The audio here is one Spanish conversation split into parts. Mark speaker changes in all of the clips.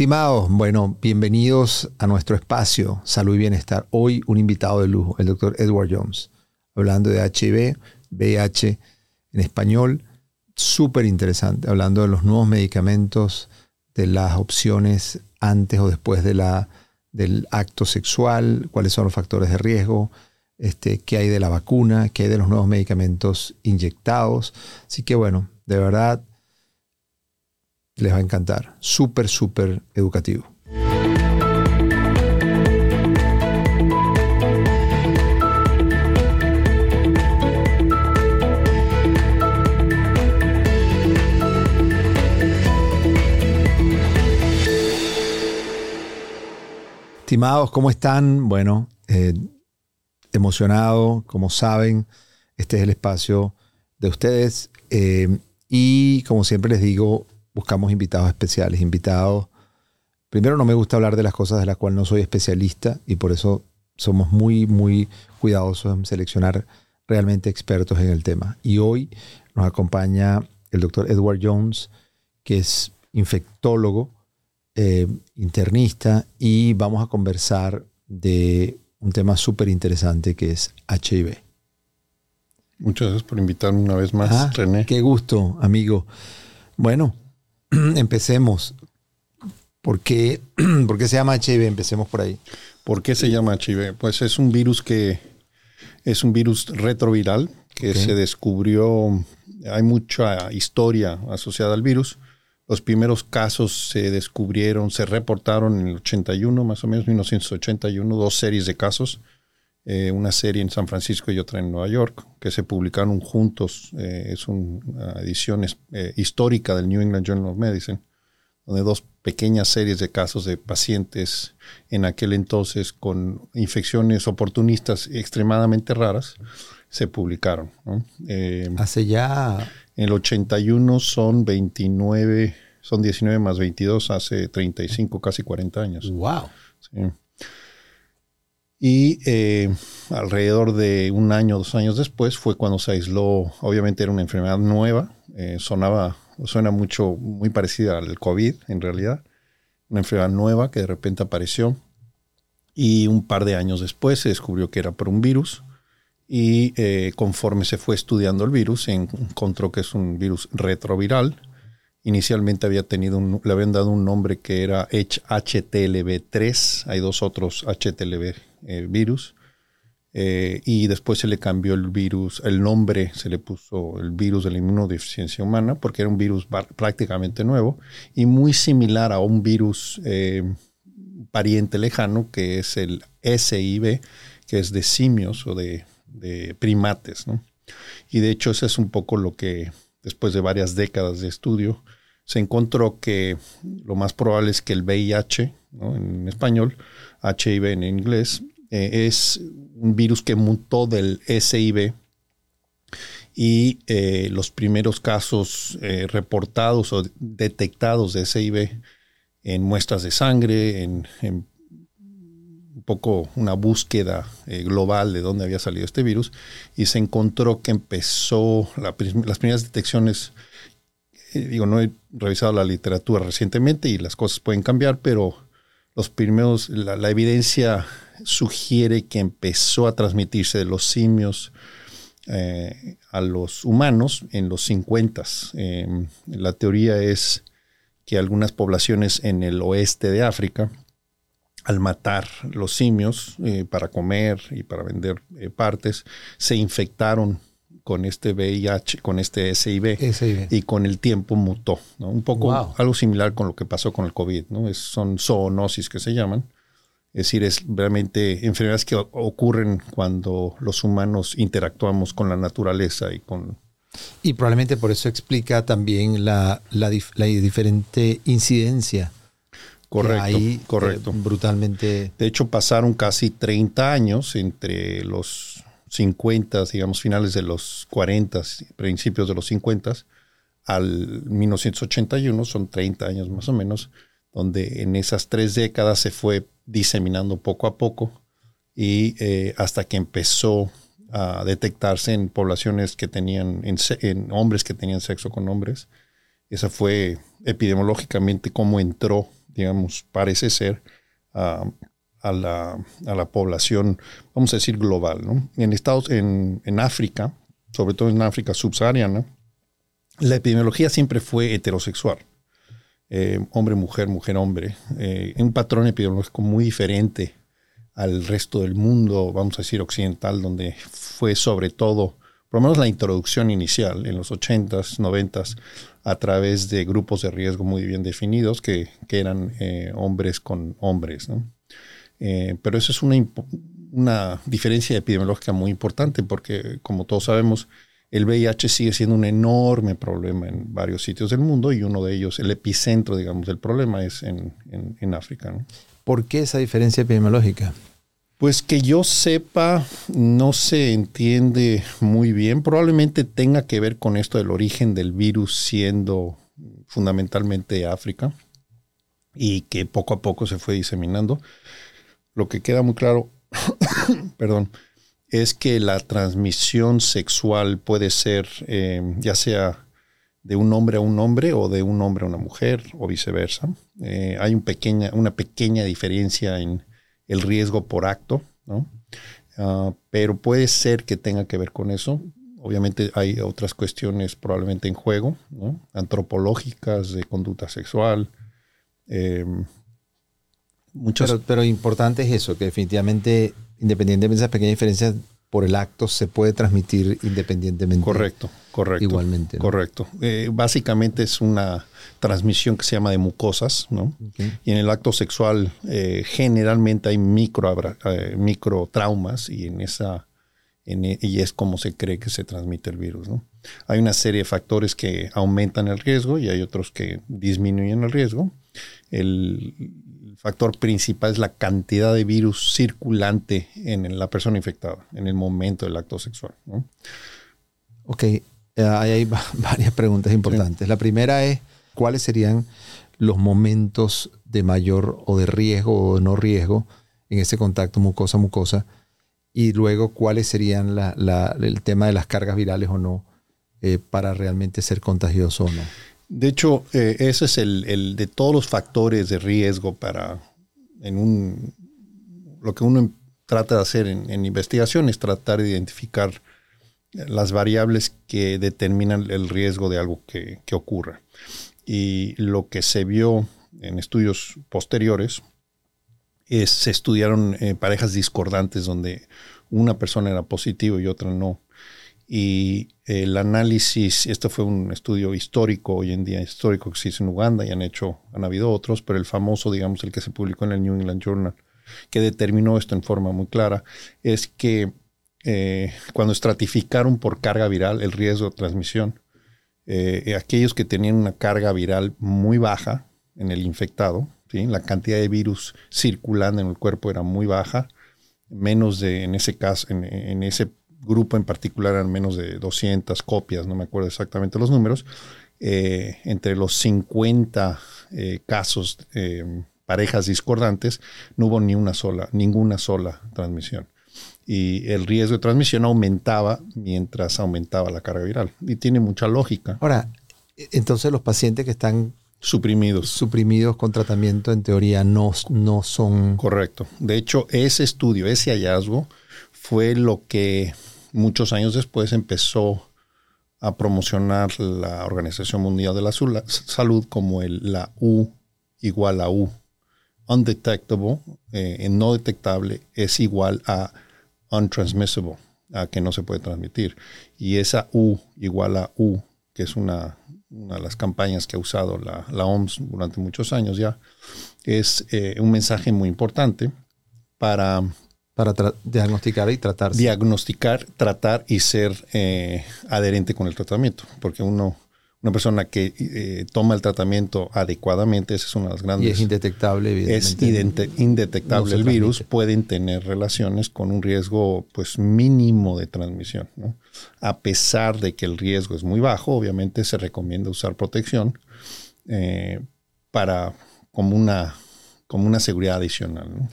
Speaker 1: Estimados, bueno, bienvenidos a nuestro espacio Salud y Bienestar. Hoy un invitado de lujo, el doctor Edward Jones, hablando de HIV, VIH en español, súper interesante, hablando de los nuevos medicamentos, de las opciones antes o después de la, del acto sexual, cuáles son los factores de riesgo, este, qué hay de la vacuna, qué hay de los nuevos medicamentos inyectados. Así que bueno, de verdad les va a encantar. Súper, súper educativo. Estimados, ¿cómo están? Bueno, eh, emocionado, como saben, este es el espacio de ustedes. Eh, y como siempre les digo, buscamos invitados especiales, invitados. Primero no me gusta hablar de las cosas de las cuales no soy especialista y por eso somos muy, muy cuidadosos en seleccionar realmente expertos en el tema. Y hoy nos acompaña el doctor Edward Jones, que es infectólogo, eh, internista, y vamos a conversar de un tema súper interesante que es HIV.
Speaker 2: Muchas gracias por invitarme una vez más, ah, René.
Speaker 1: Qué gusto, amigo. Bueno, empecemos. ¿Por qué, ¿Por qué se llama HIV? Empecemos por ahí.
Speaker 2: ¿Por qué se llama HIV? Pues es un virus que es un virus retroviral que se descubrió. Hay mucha historia asociada al virus. Los primeros casos se descubrieron, se reportaron en el 81, más o menos 1981, dos series de casos. Eh, una serie en San Francisco y otra en Nueva York, que se publicaron juntos. Eh, es una edición eh, histórica del New England Journal of Medicine, donde dos pequeñas series de casos de pacientes en aquel entonces con infecciones oportunistas extremadamente raras se publicaron.
Speaker 1: Hace ya...
Speaker 2: En el 81 son 29, son 19 más 22, hace 35, casi 40 años.
Speaker 1: ¡Wow! Sí.
Speaker 2: Y eh, alrededor de un año, dos años después fue cuando se aisló, obviamente era una enfermedad nueva, eh, sonaba, suena mucho, muy parecida al COVID en realidad, una enfermedad nueva que de repente apareció. Y un par de años después se descubrió que era por un virus. Y eh, conforme se fue estudiando el virus se encontró que es un virus retroviral Inicialmente había tenido le habían dado un nombre que era HTLV3. Hay dos otros HTLV eh, virus. Eh, y después se le cambió el virus, el nombre se le puso el virus de la inmunodeficiencia humana porque era un virus prácticamente nuevo y muy similar a un virus eh, pariente lejano que es el SIV, que es de simios o de, de primates. ¿no? Y de hecho eso es un poco lo que después de varias décadas de estudio, se encontró que lo más probable es que el VIH, en español, HIV en inglés, eh, es un virus que mutó del SIV y eh, los primeros casos eh, reportados o detectados de SIV en muestras de sangre, en, un poco una búsqueda global de dónde había salido este virus, y se encontró que empezó, las primeras detecciones eh, digo, no he revisado la literatura recientemente y las cosas pueden cambiar, pero los primeros, la, evidencia sugiere que empezó a transmitirse de los simios eh, a los humanos en los 50. Em, la teoría es que algunas poblaciones en el oeste de África, al matar los simios eh, para comer y para vender partes, se infectaron con este VIH, con este SIV, y con el tiempo mutó. Un poco algo similar con lo que pasó con el COVID. ¿no? Es, son zoonosis que se llaman. Es decir, es realmente enfermedades que ocurren cuando los humanos interactuamos con la naturaleza y con...
Speaker 1: Y probablemente por eso explica también la, la, diferente incidencia.
Speaker 2: Correcto,
Speaker 1: ahí,
Speaker 2: correcto.
Speaker 1: brutalmente.
Speaker 2: De hecho, pasaron casi 30 años entre los 50, digamos, finales de los 40, principios de los 50, al 1981, son 30 años más o menos, donde en esas tres décadas se fue diseminando poco a poco y eh, hasta que empezó a detectarse en poblaciones que tenían, en, hombres que tenían sexo con hombres. Esa fue epidemiológicamente cómo entró digamos, parece ser a, la, población, vamos a decir, global. En Estados, en, en África, sobre todo en África subsahariana, la epidemiología siempre fue heterosexual. Eh, hombre, mujer, mujer, hombre. Eh, un patrón epidemiológico muy diferente al resto del mundo, vamos a decir occidental, donde fue sobre todo, por lo menos la introducción inicial en los 80s, 90s, a través de grupos de riesgo muy bien definidos que, eran eh, hombres con hombres. pero eso es una, una diferencia epidemiológica muy importante porque, como todos sabemos, el VIH sigue siendo un enorme problema en varios sitios del mundo y uno de ellos, el epicentro, digamos, del problema es en, África.
Speaker 1: ¿Por qué esa diferencia epidemiológica?
Speaker 2: Pues que yo sepa, no se entiende muy bien. Probablemente tenga que ver con esto del origen del virus siendo fundamentalmente África y que poco a poco se fue diseminando. Lo que queda muy claro, perdón, es que la transmisión sexual puede ser eh, ya sea de un hombre a un hombre o de un hombre a una mujer o viceversa. Eh, hay una pequeña diferencia en el riesgo por acto, ah, pero puede ser que tenga que ver con eso. Obviamente hay otras cuestiones probablemente en juego, antropológicas de conducta sexual.
Speaker 1: Eh, pero, pero importante es eso, que definitivamente independientemente de esas pequeñas diferencias, por el acto se puede transmitir independientemente.
Speaker 2: Correcto, correcto.
Speaker 1: Igualmente.
Speaker 2: Correcto. Eh, básicamente es una transmisión que se llama de mucosas, ¿no? Y en el acto sexual eh, generalmente hay micro, eh, micro traumas y en esa e, y es como se cree que se transmite el virus, ¿no? Hay una serie de factores que aumentan el riesgo y hay otros que disminuyen el riesgo. El, factor principal es la cantidad de virus circulante en la persona infectada en el momento del acto sexual.
Speaker 1: Ok, eh, hay varias preguntas importantes. La primera es, ¿cuáles serían los momentos de mayor o de riesgo o de no riesgo en ese contacto mucosa-mucosa? Y luego, ¿cuáles serían el tema de las cargas virales o no eh, para realmente ser contagioso o no?
Speaker 2: De hecho, eh, ese es el, de todos los factores de riesgo para en un lo que uno trata de hacer en, investigación es tratar de identificar las variables que determinan el riesgo de algo que, ocurra. Y lo que se vio en estudios posteriores es se estudiaron eh, parejas discordantes donde una persona era positivo y otra no y el análisis, este fue un estudio histórico, hoy en día histórico que se hizo en Uganda y han hecho, han habido otros, pero el famoso, digamos, el que se publicó en el New England Journal, que determinó esto en forma muy clara, es que eh, cuando estratificaron por carga viral el riesgo de transmisión, eh, aquellos que tenían una carga viral muy baja en el infectado, ¿sí? la cantidad de virus circulando en el cuerpo era muy baja, menos de, en ese caso, en, en ese grupo en particular eran menos de 200 copias, no me acuerdo exactamente los números, eh, entre los 50 eh, casos, eh, parejas discordantes, no hubo ni una sola, ninguna sola transmisión. Y el riesgo de transmisión aumentaba mientras aumentaba la carga viral. Y tiene mucha lógica.
Speaker 1: Ahora, entonces los pacientes que están
Speaker 2: suprimidos.
Speaker 1: Suprimidos con tratamiento, en teoría, no, no son...
Speaker 2: Correcto. De hecho, ese estudio, ese hallazgo, fue lo que muchos años después empezó a promocionar la Organización Mundial de la Salud como el, la U igual a U. Undetectable, eh, no detectable, es igual a untransmissible, a que no se puede transmitir. Y esa U igual a U, que es una, una de las campañas que ha usado la, la OMS durante muchos años ya, es eh, un mensaje muy importante para
Speaker 1: para diagnosticar y tratar.
Speaker 2: Diagnosticar, tratar y ser eh, adherente con el tratamiento. Porque uno, una persona que eh, toma el tratamiento adecuadamente, esa es una de las grandes.
Speaker 1: Y es indetectable,
Speaker 2: evidentemente. Es indetectable el virus, pueden tener relaciones con un riesgo pues mínimo de transmisión. A pesar de que el riesgo es muy bajo, obviamente se recomienda usar protección eh, para como una, como una seguridad adicional.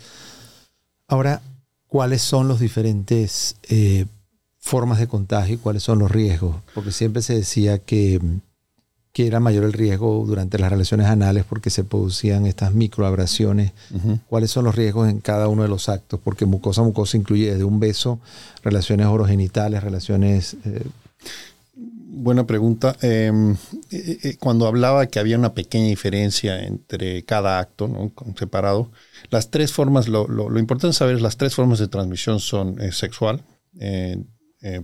Speaker 1: Ahora, cuáles son los diferentes eh, formas de contagio y cuáles son los riesgos. Porque siempre se decía que, que era mayor el riesgo durante las relaciones anales porque se producían estas microabrasiones. ¿Cuáles son los riesgos en cada uno de los actos? Porque mucosa mucosa incluye desde un beso, relaciones orogenitales, relaciones... Eh,
Speaker 2: Buena pregunta. Em, eh, eh, cuando hablaba que había una pequeña diferencia entre cada acto, ¿no? separado, las tres formas, lo, lo, importante saber es las tres formas de transmisión son sexual,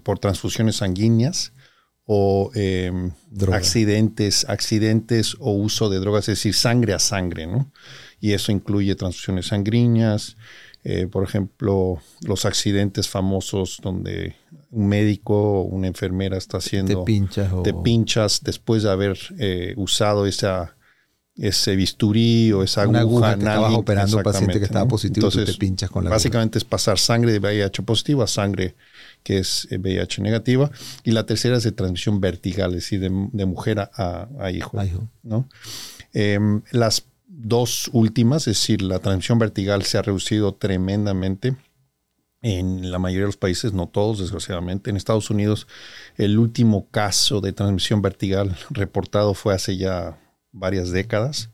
Speaker 2: por transfusiones sanguíneas, o em, accidentes, accidentes o uso de drogas, es decir, sangre a sangre, ¿no? Y eso incluye transfusiones sanguíneas, eh, por ejemplo, los accidentes famosos donde un médico o una enfermera está haciendo...
Speaker 1: Te pinchas.
Speaker 2: Te pinchas después de haber eh, usado esa, ese bisturí o esa
Speaker 1: una aguja, que estabas operando a un paciente que estaba positivo Entonces, te pinchas con la
Speaker 2: Básicamente es pasar sangre de VIH positivo a sangre que es VIH eh, negativa, y la tercera es de transmisión vertical, es decir, de, mujer a, hijo. ¿no? Em, las dos últimas, es decir, la transmisión vertical se ha reducido tremendamente en la mayoría de los países, no todos, desgraciadamente. En Estados Unidos, el último caso de transmisión vertical reportado fue hace ya varias décadas.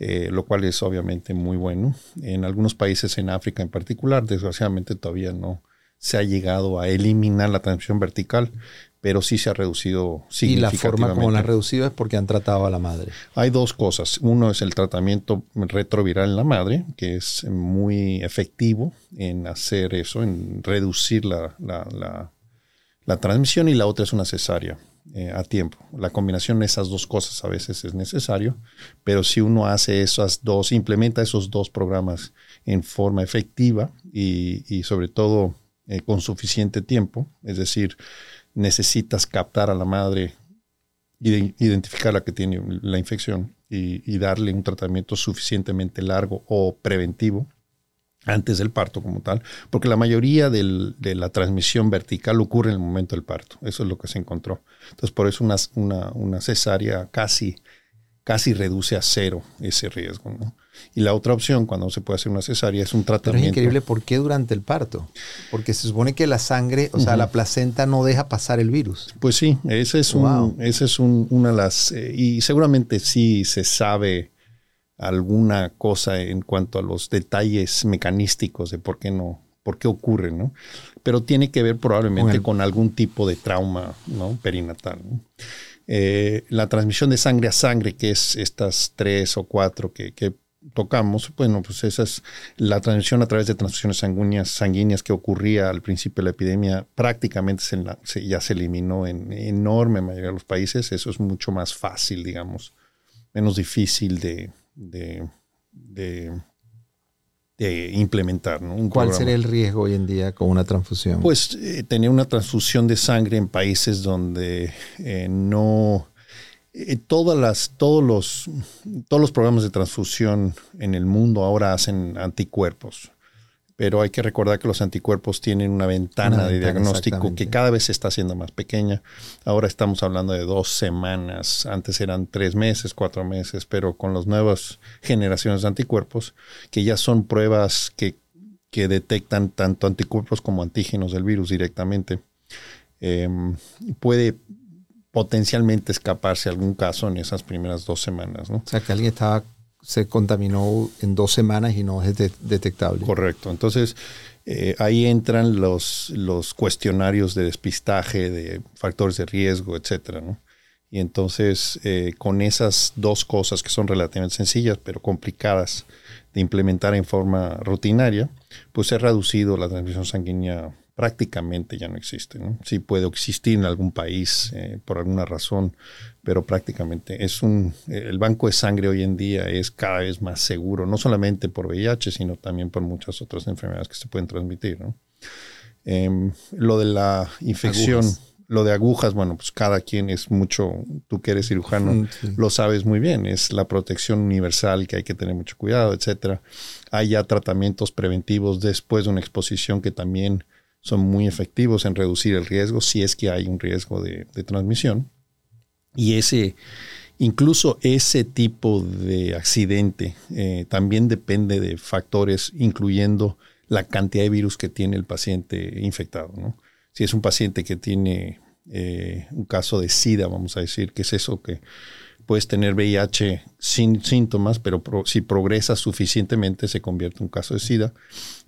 Speaker 2: Eh, lo cual es obviamente muy bueno. En algunos países, en África en particular, desgraciadamente todavía no, se ha llegado a eliminar la transmisión vertical, pero sí se ha reducido significativamente. Y la forma
Speaker 1: como la han reducido es porque han tratado a la madre.
Speaker 2: Hay dos cosas. Uno es el tratamiento retroviral en la madre, que es muy efectivo en hacer eso, en reducir la, transmisión, y la otra es una cesárea. Eh, a tiempo. La combinación de esas dos cosas a veces es necesario, pero si uno hace esas dos, implementa esos dos programas en forma efectiva y, y sobre todo eh, con suficiente tiempo, es decir, necesitas captar a la madre, identificar la que tiene la infección y, darle un tratamiento suficientemente largo o preventivo antes del parto como tal, porque la mayoría de la transmisión vertical ocurre en el momento del parto, eso es lo que se encontró. Entonces, por eso una, una, una cesárea casi, casi reduce a cero ese riesgo. ¿no? Y la otra opción, cuando se puede hacer una cesárea, es un tratamiento.
Speaker 1: Pero es increíble, ¿por qué durante el parto? Porque se supone que la sangre, o sea, la placenta no deja pasar el virus.
Speaker 2: Pues sí, ese es, un, ese es un, una de las... Eh, y seguramente sí se sabe alguna cosa en cuanto a los detalles mecanísticos de por qué no, por qué ocurre, ¿no? Pero tiene que ver probablemente con, algún tipo de trauma ¿no? perinatal. Eh, la transmisión de sangre a sangre, que es estas tres o cuatro que, tocamos, bueno, pues esa es la transmisión a través de transfusiones sanguíneas, sanguíneas que ocurría al principio de la epidemia, prácticamente ya se eliminó en enorme mayoría de los países. Eso es mucho más fácil, digamos, menos difícil de, implementar.
Speaker 1: ¿Cuál sería el riesgo hoy en día con una transfusión?
Speaker 2: Pues eh, tener una transfusión de sangre en países donde eh, no eh, todas las, todos, los, todos los programas de transfusión en el mundo ahora hacen anticuerpos. Pero hay que recordar que los anticuerpos tienen una ventana, de diagnóstico que cada vez se está haciendo más pequeña. Ahora estamos hablando de dos semanas. Antes eran tres meses, cuatro meses, pero con las nuevas generaciones de anticuerpos, que ya son pruebas que, detectan tanto anticuerpos como antígenos del virus directamente, em, puede potencialmente escaparse algún caso en esas primeras dos semanas. ¿no? O
Speaker 1: sea, que alguien estaba, se contaminó en dos semanas y no es detectable.
Speaker 2: Correcto. Entonces, eh, ahí entran los, los cuestionarios de despistaje, de factores de riesgo, etcétera, ¿no? Y entonces, eh, con esas dos cosas que son relativamente sencillas, pero complicadas de implementar en forma rutinaria, pues se ha reducido la transmisión sanguínea prácticamente ya no existe. ¿no? Sí puede existir en algún país eh, por alguna razón, pero prácticamente es un el banco de sangre hoy en día es cada vez más seguro, no solamente por VIH, sino también por muchas otras enfermedades que se pueden transmitir. ¿no? Em, lo de la infección, lo de agujas, bueno, pues cada quien es mucho, tú que eres cirujano, lo sabes muy bien, es la protección universal que hay que tener mucho cuidado, etcétera. Hay ya tratamientos preventivos después de una exposición que también son muy efectivos en reducir el riesgo si es que hay un riesgo de, transmisión. Y ese, incluso ese tipo de accidente eh, también depende de factores, incluyendo la cantidad de virus que tiene el paciente infectado. Si es un paciente que tiene un caso de SIDA, vamos a decir, que es eso que puedes tener VIH sin síntomas, pero si progresa suficientemente se convierte en un caso de SIDA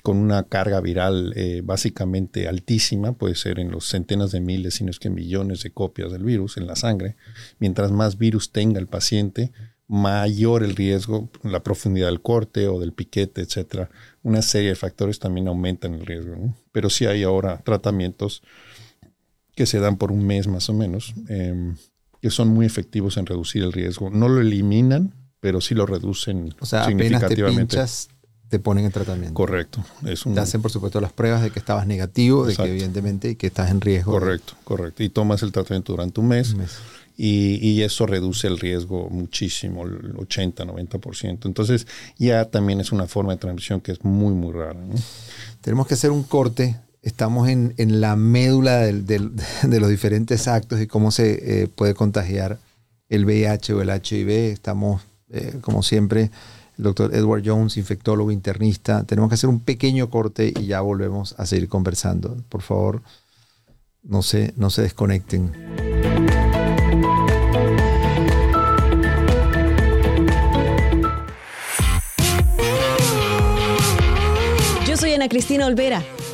Speaker 2: con una carga viral eh, básicamente altísima, puede ser en los centenas de miles, sino es que millones de copias del virus en la sangre. Mientras más virus tenga el paciente, mayor el riesgo, la profundidad del corte o del piquete, etcétera. Una serie de factores también aumentan el riesgo. Pero sí hay ahora tratamientos que se dan por un mes más o menos. Em, que son muy efectivos en reducir el riesgo. No lo eliminan, pero sí lo reducen
Speaker 1: o sea, significativamente. Apenas te, te ponen en tratamiento.
Speaker 2: Correcto.
Speaker 1: Es Te hacen, por supuesto, las pruebas de que estabas negativo, de que evidentemente que estás en riesgo.
Speaker 2: Correcto, correcto. Y tomas el tratamiento durante un mes. Y, y, eso reduce el riesgo muchísimo, el 80, 90%. Entonces, ya también es una forma de transmisión que es muy, muy rara.
Speaker 1: Tenemos que hacer un corte estamos en, la médula de los diferentes actos y cómo se eh, puede contagiar el VIH o el HIV. Estamos, eh, como siempre, doctor Edward Jones, infectólogo internista. Tenemos que hacer un pequeño corte y ya volvemos a seguir conversando. Por favor, no se, no se desconecten.
Speaker 3: Yo soy Ana Cristina Olvera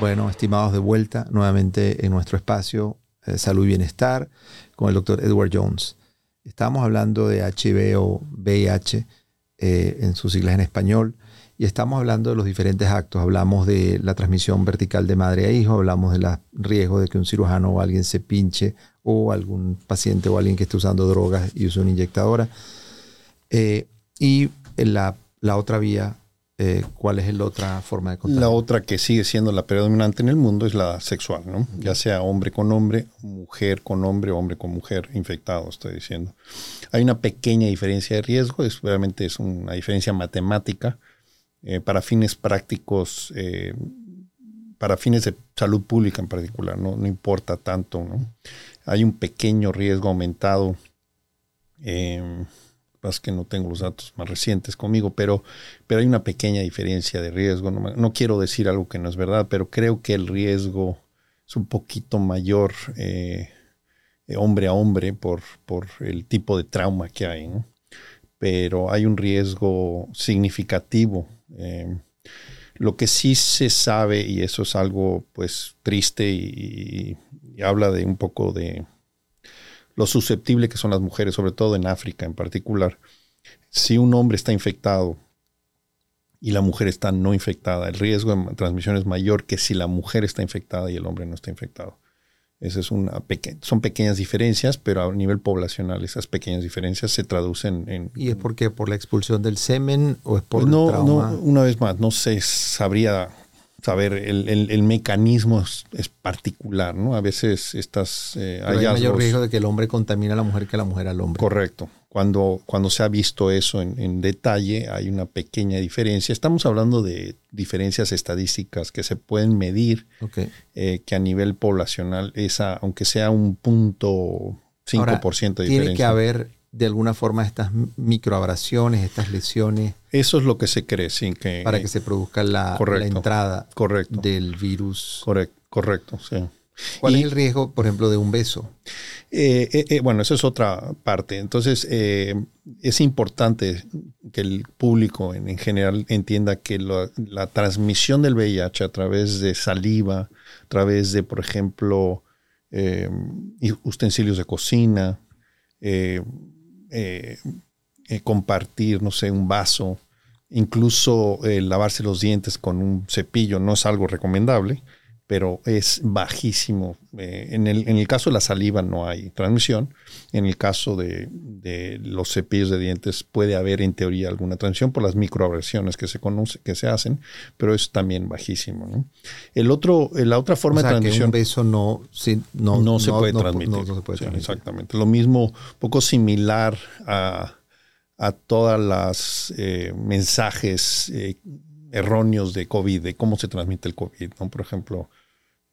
Speaker 1: Bueno, estimados de vuelta nuevamente en nuestro espacio eh, Salud y Bienestar con el doctor Edward Jones. Estamos hablando de HIV o VIH eh, en sus siglas en español y estamos hablando de los diferentes actos. Hablamos de la transmisión vertical de madre a hijo, hablamos del riesgo de que un cirujano o alguien se pinche o algún paciente o alguien que esté usando drogas y use una inyectadora. Eh, y la, la otra vía eh, ¿cuál es la otra forma de contagio?
Speaker 2: La otra que sigue siendo la predominante en el mundo es la sexual, ¿no? Ya sea hombre con hombre, mujer con hombre, hombre con mujer infectado, estoy diciendo. Hay una pequeña diferencia de riesgo, es, obviamente es una diferencia matemática. Eh, para fines prácticos, eh, para fines de salud pública en particular, no, no importa tanto, ¿no? Hay un pequeño riesgo aumentado es que no tengo los datos más recientes conmigo, pero, pero hay una pequeña diferencia de riesgo. No, quiero decir algo que no es verdad, pero creo que el riesgo es un poquito mayor eh, hombre a hombre por, por, el tipo de trauma que hay. Pero hay un riesgo significativo. Eh, lo que sí se sabe, y eso es algo pues triste y habla de un poco de, lo susceptible que son las mujeres, sobre todo en África en particular. Si un hombre está infectado y la mujer está no infectada, el riesgo de transmisión es mayor que si la mujer está infectada y el hombre no está infectado. Esa es una son pequeñas diferencias, pero a nivel poblacional esas pequeñas diferencias se traducen en...
Speaker 1: ¿Y es porque por la expulsión del semen o es por
Speaker 2: no,
Speaker 1: el trauma?
Speaker 2: No, una vez más, no se sabría saber, el, el, mecanismo es, particular, ¿no? A veces estas
Speaker 1: eh, hay mayor riesgo de que el hombre contamine a la mujer que la mujer al hombre.
Speaker 2: Correcto. Cuando, cuando se ha visto eso en, detalle, hay una pequeña diferencia. Estamos hablando de diferencias estadísticas que se pueden medir, eh, que a nivel poblacional, esa, aunque sea un punto 5% de diferencia.
Speaker 1: Tiene que haber de alguna forma estas microabrasiones, estas lesiones.
Speaker 2: Eso es lo que se cree, sin que...
Speaker 1: Para que se produzca la, entrada del virus.
Speaker 2: Correcto, correcto, sí.
Speaker 1: ¿Cuál es el riesgo, por ejemplo, de un beso?
Speaker 2: Eh, eh, eh, bueno, eso es otra parte. Entonces, es importante que el público en, general entienda que la, transmisión del VIH a través de saliva, a través de, por ejemplo, utensilios de cocina, eh, eh, compartir, no sé, un vaso, incluso eh, lavarse los dientes con un cepillo no es algo recomendable, pero es bajísimo. Eh, en, el, en, el, caso de la saliva no hay transmisión. En el caso de, de, los cepillos de dientes puede haber en teoría alguna transmisión por las microagresiones que se conoce, que se hacen, pero es también bajísimo. ¿no? El otro, la otra forma de transmisión.
Speaker 1: un beso no, no,
Speaker 2: no, se puede transmitir. se puede transmitir. exactamente. Lo mismo, poco similar a, a todas las eh, mensajes eh, erróneos de COVID, de cómo se transmite el COVID. ¿no? Por ejemplo,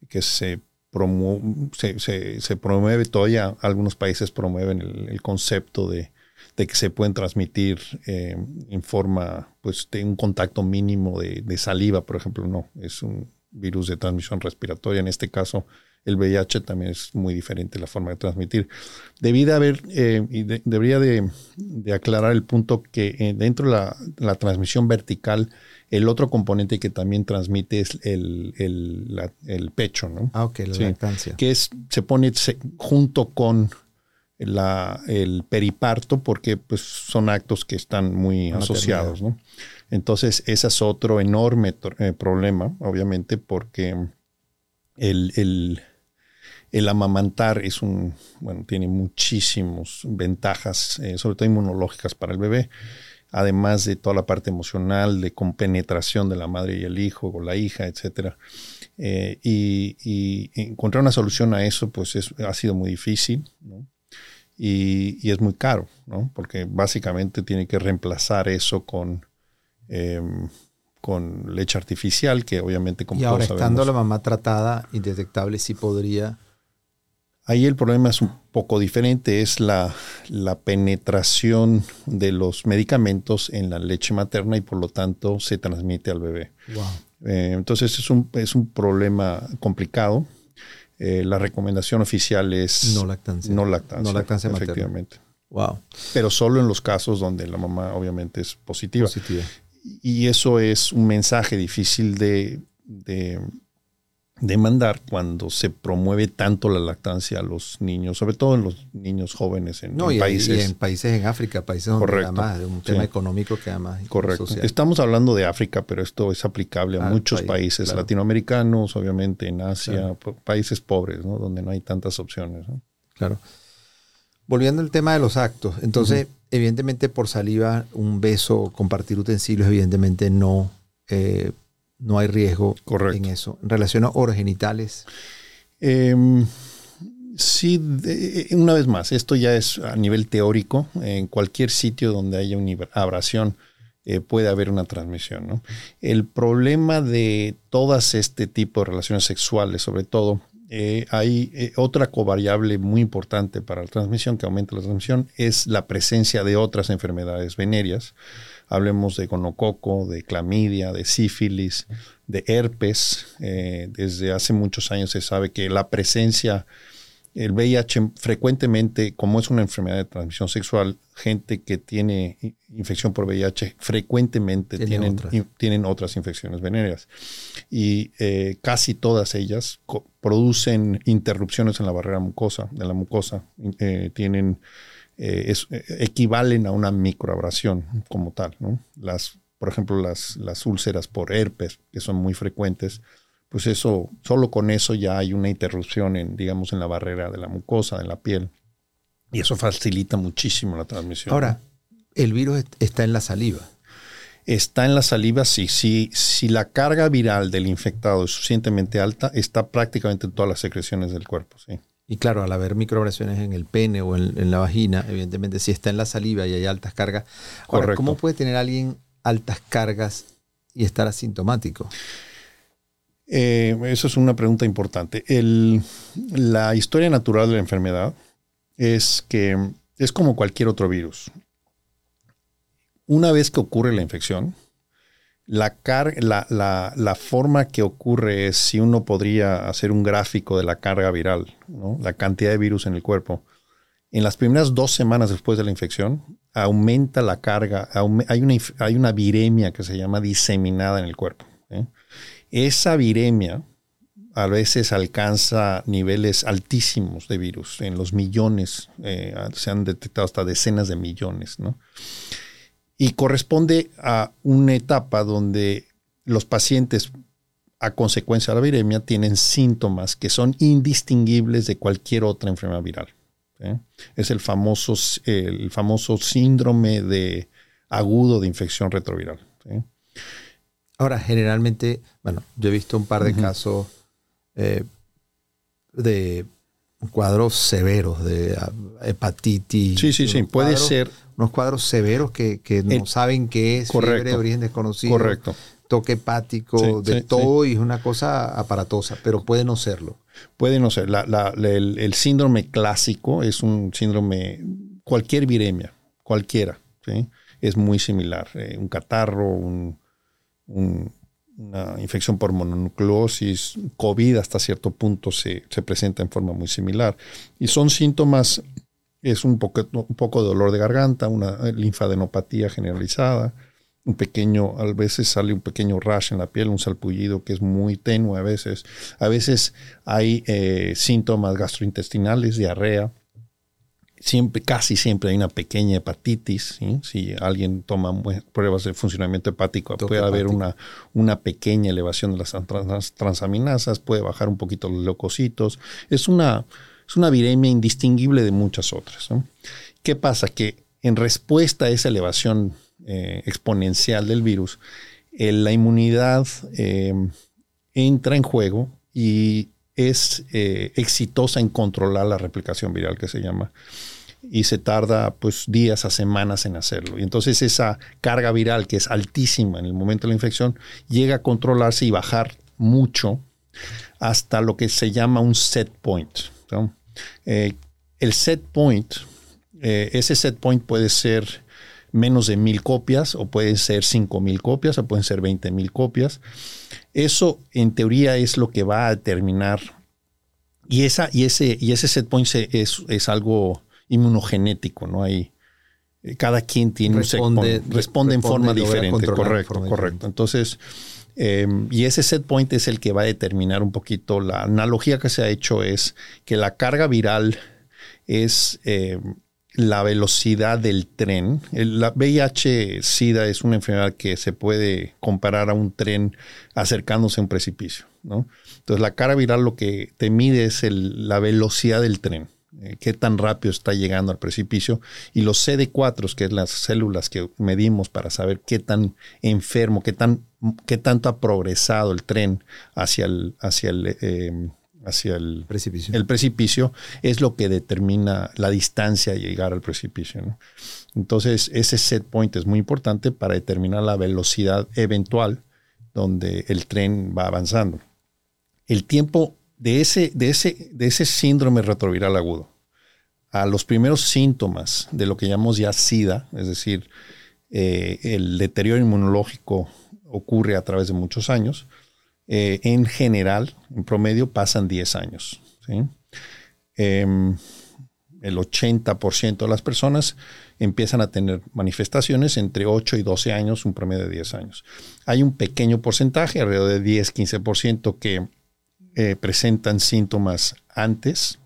Speaker 2: que se, promueve, todavía algunos países promueven el, concepto de, que se pueden transmitir eh, en forma, pues, de un contacto mínimo de, saliva, por ejemplo. No, es un virus de transmisión respiratoria. En este caso, el VIH también es muy diferente la forma de transmitir. Debí haber, eh, y debería de, aclarar el punto que eh, dentro de la transmisión vertical, el otro componente que también transmite es el, el, pecho, ¿no?
Speaker 1: Ah, ok, la lactancia.
Speaker 2: Que es, se pone junto con la, el periparto porque pues, son actos que están muy asociados, ¿no? Entonces, ese es otro enorme eh, problema, obviamente, porque el, el, el, amamantar es un, bueno, tiene muchísimas ventajas, eh, sobre todo inmunológicas para el bebé además de toda la parte emocional, de compenetración de la madre y el hijo o la hija, etc. Eh, y, encontrar una solución a eso, pues ha sido muy difícil, y, es muy caro, ¿no? Porque básicamente tiene que reemplazar eso con, em, con leche artificial, que obviamente como
Speaker 1: Y ahora, estando la mamá tratada, indetectable, sí podría
Speaker 2: Ahí el problema es un poco diferente, es la, penetración de los medicamentos en la leche materna y por lo tanto se transmite al bebé. Eh, entonces es un, es un problema complicado. Eh, la recomendación oficial es
Speaker 1: no lactancia.
Speaker 2: No lactancia,
Speaker 1: no lactancia
Speaker 2: efectivamente.
Speaker 1: Wow.
Speaker 2: Pero solo en los casos donde la mamá obviamente es positiva.
Speaker 1: positiva.
Speaker 2: Y eso es un mensaje difícil de demandar cuando se promueve tanto la lactancia a los niños, sobre todo en los niños jóvenes en,
Speaker 1: no,
Speaker 2: y, países.
Speaker 1: Y en países en África, países donde Correcto. además de un tema económico que además
Speaker 2: Correcto. Estamos hablando de África, pero esto es aplicable a muchos países latinoamericanos, obviamente en Asia, países pobres, ¿no? donde no hay tantas opciones.
Speaker 1: Claro. Volviendo al tema de los actos, entonces, evidentemente por saliva, un beso, compartir utensilios, evidentemente no eh, no hay riesgo en eso. En relación a orogenitales.
Speaker 2: Em, sí, una vez más, esto ya es a nivel teórico. En cualquier sitio donde haya una abrasión eh, puede haber una transmisión. El problema de todas este tipo de relaciones sexuales, sobre todo, eh, hay eh, otra covariable muy importante para la transmisión que aumenta la transmisión, es la presencia de otras enfermedades venéreas Hablemos de gonococo, de clamidia, de sífilis, de herpes. Eh, desde hace muchos años se sabe que la presencia, el VIH frecuentemente, como es una enfermedad de transmisión sexual, gente que tiene infección por VIH frecuentemente tienen, tienen, otras infecciones venéreas. Y eh, casi todas ellas producen interrupciones en la barrera mucosa, de la mucosa. Eh, tienen eh, eh, equivalen a una microabrasión como tal. ¿no? Las, por ejemplo, las, las úlceras por herpes, que son muy frecuentes, pues eso, solo con eso ya hay una interrupción en, digamos, en la barrera de la mucosa, de la piel. Y eso facilita muchísimo la transmisión.
Speaker 1: Ahora, el virus está en la saliva.
Speaker 2: Está en la saliva, sí. Si, si la carga viral del infectado es suficientemente alta, está prácticamente en todas las secreciones del cuerpo, sí.
Speaker 1: Y claro, al haber microabrasiones en el pene o en, la vagina, evidentemente si está en la saliva y hay altas cargas. Ahora, ¿cómo puede tener alguien altas cargas y estar asintomático?
Speaker 2: Eh, eso es una pregunta importante. la historia natural de la enfermedad es que es como cualquier otro virus. Una vez que ocurre la infección, la, la, la, forma que ocurre es si uno podría hacer un gráfico de la carga viral, la cantidad de virus en el cuerpo. En las primeras dos semanas después de la infección, aumenta la carga, hay, una, hay una viremia que se llama diseminada en el cuerpo. ¿eh? Esa viremia a veces alcanza niveles altísimos de virus, en los millones, eh, se han detectado hasta decenas de millones. ¿no? Y corresponde a una etapa donde los pacientes a consecuencia de la viremia tienen síntomas que son indistinguibles de cualquier otra enfermedad viral. Es el famoso, el famoso síndrome de agudo de infección retroviral.
Speaker 1: Ahora, generalmente, bueno, yo he visto un par de casos eh, de cuadros severos de hepatitis.
Speaker 2: Sí, sí, sí, puede ser.
Speaker 1: Unos cuadros severos que, no saben qué es, correcto, fiebre de origen desconocido.
Speaker 2: Correcto.
Speaker 1: Toque hepático, de todo, y es una cosa aparatosa, pero puede no serlo.
Speaker 2: Puede no ser. el, síndrome clásico es un síndrome, cualquier viremia, cualquiera, ¿sí? es muy similar. Eh, un catarro, un, una infección por mononucleosis, COVID hasta cierto punto se, presenta en forma muy similar. Y son síntomas, es un poco, un poco de dolor de garganta, una linfadenopatía generalizada, un pequeño, a veces sale un pequeño rash en la piel, un salpullido que es muy tenue a veces. A veces hay eh, síntomas gastrointestinales, diarrea, siempre, casi siempre hay una pequeña hepatitis. Si alguien toma pruebas de funcionamiento hepático, puede haber una, una pequeña elevación de las transaminasas, puede bajar un poquito los leucocitos. Es una, es una viremia indistinguible de muchas otras. ¿Qué pasa? Que en respuesta a esa elevación eh, exponencial del virus, eh, la inmunidad eh, entra en juego y es eh, exitosa en controlar la replicación viral que se llama y se tarda pues días a semanas en hacerlo. Y entonces esa carga viral que es altísima en el momento de la infección llega a controlarse y bajar mucho hasta lo que se llama un set point. Eh, el set point, eh, ese set point puede ser menos de mil copias o pueden ser cinco mil copias o pueden ser veinte mil copias. Eso en teoría es lo que va a determinar. Y, esa, y, ese, y ese set point es, es algo inmunogenético, ¿no? Hay, eh, cada quien tiene responde, un responde, en forma diferente, correcto, correcto. Entonces, em, y ese set point es el que va a determinar un poquito, la analogía que se ha hecho es que la carga viral es em, la velocidad del tren. la VIH-Sida es una enfermedad que se puede comparar a un tren acercándose a un precipicio. ¿no? Entonces la carga viral lo que te mide es la velocidad del tren. Eh, qué tan rápido está llegando al precipicio, y los CD4, que es las células que medimos para saber qué tan enfermo, qué, tan, qué tanto ha progresado el tren hacia el, hacia el, eh, hacia el
Speaker 1: precipicio.
Speaker 2: el precipicio, es lo que determina la distancia a llegar al precipicio. Entonces, ese set point es muy importante para determinar la velocidad eventual donde el tren va avanzando. El tiempo de ese, de ese, de ese síndrome retroviral agudo a los primeros síntomas de lo que llamamos ya SIDA, es decir, eh, el deterioro inmunológico ocurre a través de muchos años, eh, en general, en promedio, pasan 10 años. Em, el 80% de las personas empiezan a tener manifestaciones entre 8 y 12 años, un promedio de 10 años. Hay un pequeño porcentaje, alrededor de 10-15%, que eh, presentan síntomas antes,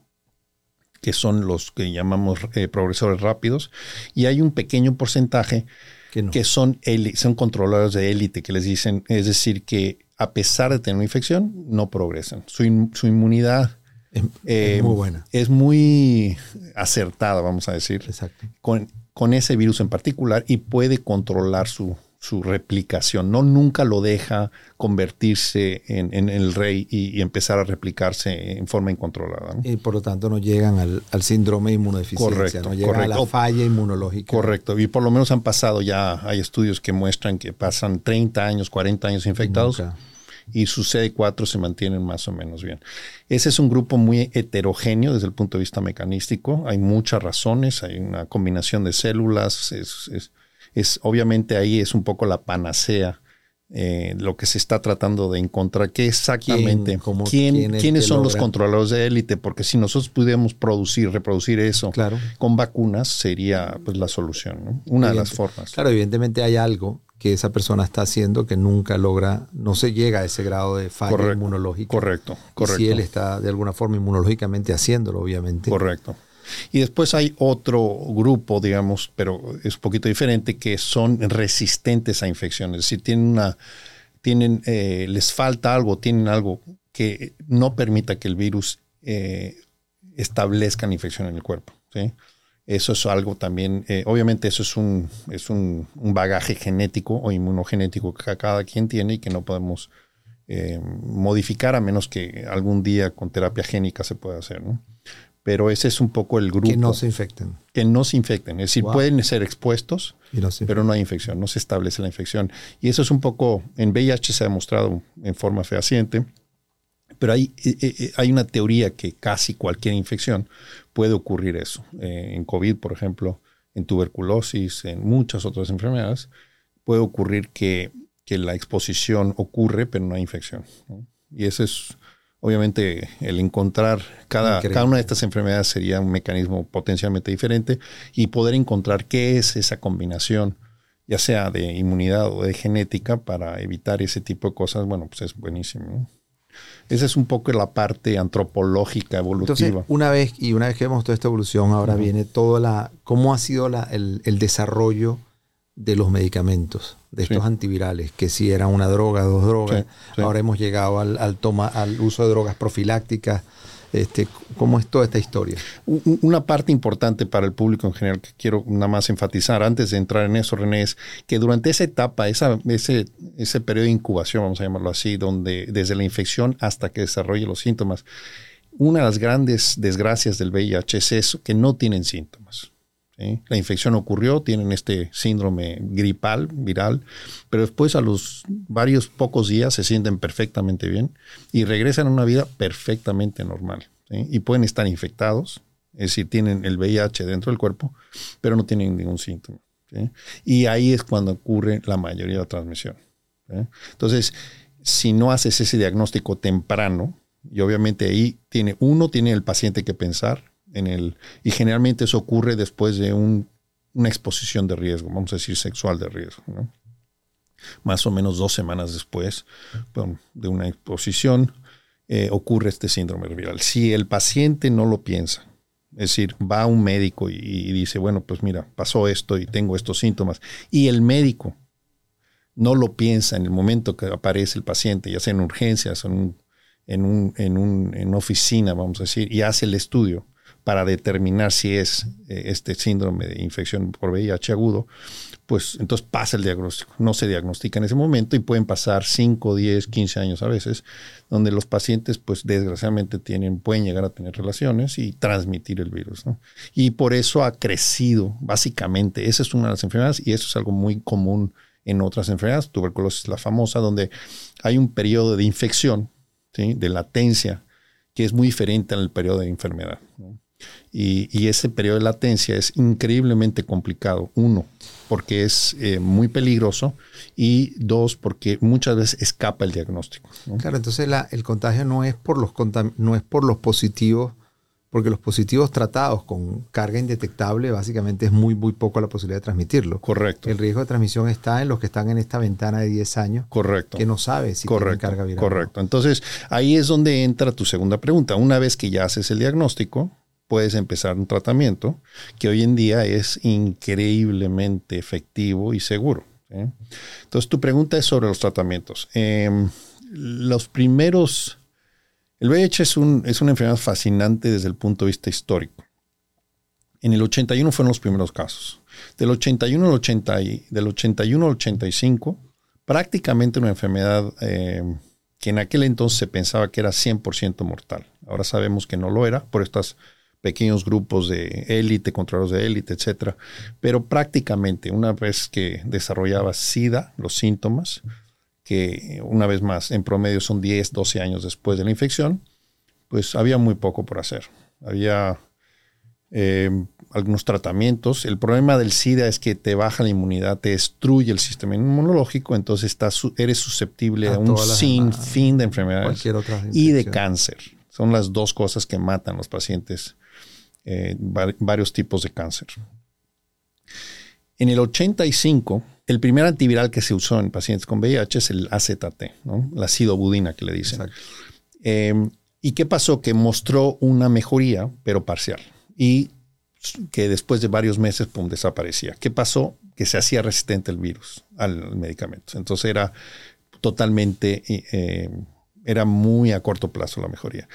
Speaker 2: que son los que llamamos eh, progresores rápidos, y hay un pequeño porcentaje que, son, son controladores de élite, que les dicen, es decir, que a pesar de tener una infección, no progresan. Su, inmunidad
Speaker 1: es, eh, muy buena.
Speaker 2: Es muy acertada, vamos a decir,
Speaker 1: Exacto.
Speaker 2: Con, con ese virus en particular y puede controlar su, su replicación. No nunca lo deja convertirse en, el rey y, empezar a replicarse en forma incontrolada.
Speaker 1: Y por lo tanto no llegan al, síndrome de inmunodeficiencia, correcto, no llegan a la falla inmunológica.
Speaker 2: Correcto, y por lo menos han pasado ya, hay estudios que muestran que pasan 30 años, 40 años infectados. Y sus CD4 se mantienen más o menos bien. Ese es un grupo muy heterogéneo desde el punto de vista mecanístico. Hay muchas razones, hay una combinación de células, es es obviamente ahí es un poco la panacea. Eh, lo que se está tratando de encontrar, qué exactamente, ¿Quién, quiénes son los controladores de élite, porque si nosotros pudiéramos producir, reproducir eso con vacunas, sería pues la solución, una de las formas.
Speaker 1: Claro, evidentemente hay algo que esa persona está haciendo que nunca logra, no se llega a ese grado de falla inmunológica.
Speaker 2: Correcto, correcto.
Speaker 1: si él está de alguna forma inmunológicamente haciéndolo, obviamente.
Speaker 2: Correcto. Y después hay otro grupo, digamos, pero es un poquito diferente, que son resistentes a infecciones. Si tienen una tienen, eh, les falta algo, tienen algo que no permita que el virus eh, establezca la infección en el cuerpo. Eso es algo también, eh, obviamente eso es, un, es un, bagaje genético o inmunogenético que cada quien tiene y que no podemos modificar a menos que algún día con terapia génica se pueda hacer. ¿no? Pero ese es un poco el grupo.
Speaker 1: Que no se infecten.
Speaker 2: Que no se infecten. Es decir, pueden ser expuestos, pero no hay infección, no se establece la infección. Y eso es un poco, en VIH se ha demostrado en forma fehaciente, pero hay, eh, eh, eh, hay una teoría que casi cualquier infección puede ocurrir eso. en COVID, por ejemplo, en tuberculosis, en muchas otras enfermedades, puede ocurrir que, que la exposición ocurre, pero no hay infección. Y eso es Obviamente, el encontrar cada, cada, una de estas enfermedades sería un mecanismo potencialmente diferente y poder encontrar qué es esa combinación, ya sea de inmunidad o de genética, para evitar ese tipo de cosas, bueno, pues es buenísimo. Esa es un poco la parte antropológica, evolutiva. Entonces,
Speaker 1: una vez, y una vez que vemos toda esta evolución, ahora viene toda la, cómo ha sido la, el, el desarrollo de los medicamentos, de estos antivirales, que si eran una droga, dos drogas, ahora hemos llegado al, toma, al uso de drogas profilácticas. Este, ¿Cómo es toda esta historia?
Speaker 2: Una parte importante para el público en general que quiero nada más enfatizar antes de entrar en eso, René, es que durante esa etapa, esa, ese, ese periodo de incubación, vamos a llamarlo así, donde desde la infección hasta que desarrolle los síntomas, una de las grandes desgracias del VIH es eso, que no tienen síntomas. La infección ocurrió, tienen este síndrome gripal, viral, pero después a los varios pocos días se sienten perfectamente bien y regresan a una vida perfectamente normal. Y pueden estar infectados, es decir, tienen el VIH dentro del cuerpo, pero no tienen ningún síntoma. Y ahí es cuando ocurre la mayoría de la transmisión. Entonces, si no haces ese diagnóstico temprano, y obviamente ahí tiene uno, tiene el paciente que pensar, en el, y generalmente eso ocurre después de una exposición de riesgo, vamos a decir sexual de riesgo. Más o menos dos semanas después de una exposición eh, ocurre este síndrome viral. Si el paciente no lo piensa, es decir, va a un médico y, dice, bueno, pues mira, pasó esto y tengo estos síntomas, y el médico no lo piensa en el momento que aparece el paciente, ya sea en urgencias, en, un, en, un, en, un, en una oficina, vamos a decir, y hace el estudio, para determinar si es eh, este síndrome de infección por VIH agudo, pues entonces pasa el diagnóstico. No se diagnostica en ese momento y pueden pasar 5, 10, 15 años a veces, donde los pacientes, pues desgraciadamente tienen, pueden llegar a tener relaciones y transmitir el virus. Y por eso ha crecido, básicamente, esa es una de las enfermedades y eso es algo muy común en otras enfermedades. Tuberculosis la famosa, donde hay un periodo de infección, de latencia, que es muy diferente al periodo de enfermedad. Y, ese periodo de latencia es increíblemente complicado. Uno, porque es eh, muy peligroso y dos, porque muchas veces escapa el diagnóstico.
Speaker 1: Claro, entonces el contagio no es, por los no es por los positivos, porque los positivos tratados con carga indetectable básicamente es muy, muy poco la posibilidad de transmitirlo.
Speaker 2: Correcto.
Speaker 1: El riesgo de transmisión está en los que están en esta ventana de 10 años.
Speaker 2: Correcto.
Speaker 1: Que no sabe si tienen carga viral.
Speaker 2: Correcto. Entonces, ahí es donde entra tu segunda pregunta. Una vez que ya haces el diagnóstico, puedes empezar un tratamiento que hoy en día es increíblemente efectivo y seguro. Entonces, tu pregunta es sobre los tratamientos. Em, los primeros, el VIH es, un, es una enfermedad fascinante desde el punto de vista histórico. En el 81 fueron los primeros casos. Del 81 al, 80 del 81 al 85, prácticamente una enfermedad em, que en aquel entonces se pensaba que era 100% mortal. Ahora sabemos que no lo era por estas pequeños grupos de élite, controladores de élite, etcétera. Pero prácticamente, una vez que desarrollaba SIDA, los síntomas, que una vez más, en promedio son 10, 12 años después de la infección, pues había muy poco por hacer. Había eh, algunos tratamientos. El problema del SIDA es que te baja la inmunidad, te destruye el sistema inmunológico, entonces estás, eres susceptible a, un sinfín de enfermedades y de cáncer. Son las dos cosas que matan a los pacientes eh, varios tipos de cáncer. En el 85, el primer antiviral que se usó en pacientes con VIH es el AZT, ¿no? la acidobudina que le dicen. Em, ¿Y qué pasó? Que mostró una mejoría, pero parcial. Y que después de varios meses, pum, desaparecía. ¿Qué pasó? Que se hacía resistente el virus al medicamento. Entonces era totalmente eh, era muy a corto plazo la mejoría.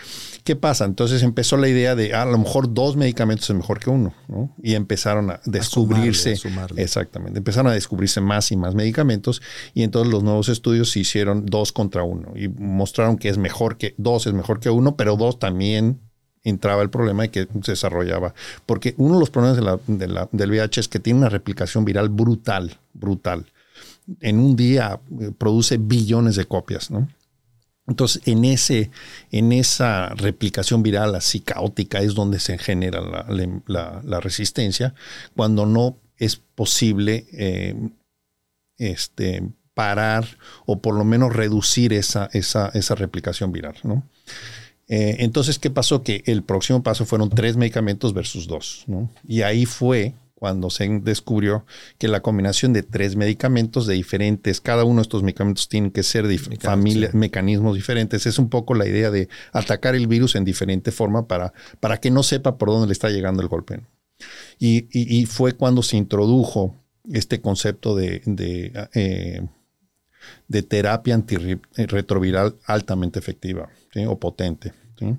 Speaker 2: ¿Qué pasa? Entonces empezó la idea de ah, a lo mejor dos medicamentos es mejor que uno, ¿no? Y empezaron a descubrirse. Exactamente. Empezaron a descubrirse más y más medicamentos y entonces los nuevos estudios se hicieron dos contra uno y mostraron que es mejor que dos es mejor que uno, pero dos también entraba el problema de que se desarrollaba. Porque uno de los problemas del VIH es que tiene una replicación viral brutal, brutal. En un día eh, produce billones de copias, ¿no? Entonces, en, ese, en esa replicación viral así caótica es donde se genera la, resistencia, cuando no es posible eh, este, parar o por lo menos reducir esa, esa, esa replicación viral. ¿no? Eh, entonces, ¿qué pasó? Que el próximo paso fueron tres medicamentos versus dos. ¿no? Y ahí fue cuando se descubrió que la combinación de tres medicamentos de diferentes, cada uno de estos medicamentos tienen que ser familia, mecanismos diferentes. Es un poco la idea de atacar el virus en diferente forma para, para que no sepa por dónde le está llegando el golpe. Y, fue cuando se introdujo este concepto de, de, eh, de terapia antirretroviral altamente efectiva o potente. ¿sí?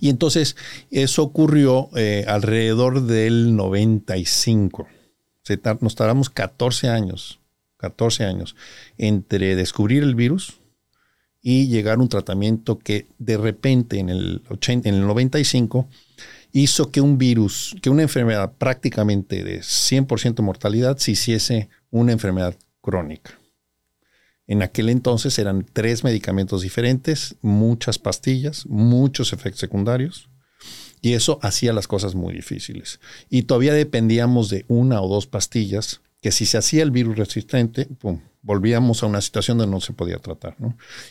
Speaker 2: Y entonces eso ocurrió eh, alrededor del 95. nos tardamos 14 años, 14 años entre descubrir el virus y llegar a un tratamiento que de repente en el, 80, en el 95 hizo que un virus, que una enfermedad prácticamente de 100% mortalidad se hiciese una enfermedad crónica. En aquel entonces eran tres medicamentos diferentes, muchas pastillas, muchos efectos secundarios. Y eso hacía las cosas muy difíciles. Y todavía dependíamos de una o dos pastillas, que si se hacía el virus resistente, volvíamos a una situación donde no se podía tratar.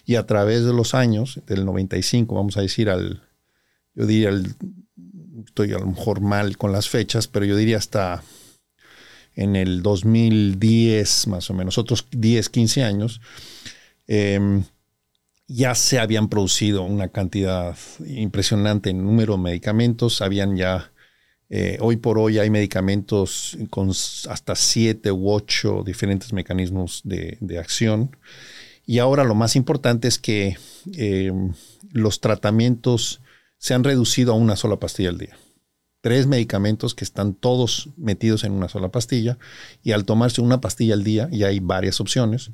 Speaker 2: Y a través de los años, del 95, vamos a decir al, yo diría, estoy a lo mejor mal con las fechas, pero yo diría hasta en el 2010, más o menos, otros 10, 15 años, em, ya se habían producido una cantidad impresionante en número de medicamentos, habían ya, eh, hoy por hoy hay medicamentos con hasta 7 u 8 diferentes mecanismos de, acción. Y ahora lo más importante es que em, los tratamientos se han reducido a una sola pastilla al día tres medicamentos que están todos metidos en una sola pastilla y al tomarse una pastilla al día, y hay varias opciones,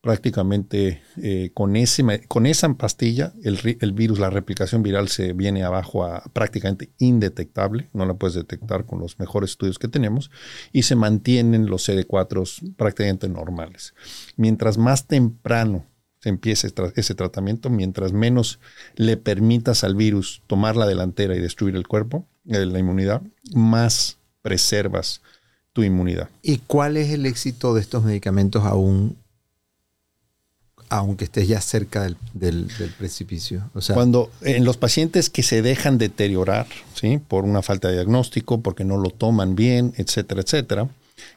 Speaker 2: prácticamente eh, con, ese, con esa pastilla el, el, virus, la replicación viral se viene abajo a prácticamente indetectable, no la puedes detectar con los mejores estudios que tenemos, y se mantienen los CD4 prácticamente normales. Mientras más temprano se empiece ese tratamiento, mientras menos le permitas al virus tomar la delantera y destruir el cuerpo, eh, la inmunidad, más preservas tu inmunidad.
Speaker 1: ¿Y cuál es el éxito de estos medicamentos aún, aunque estés ya cerca del, precipicio?
Speaker 2: O sea, Cuando en los pacientes que se dejan deteriorar, ¿sí? por una falta de diagnóstico, porque no lo toman bien, etcétera, etcétera,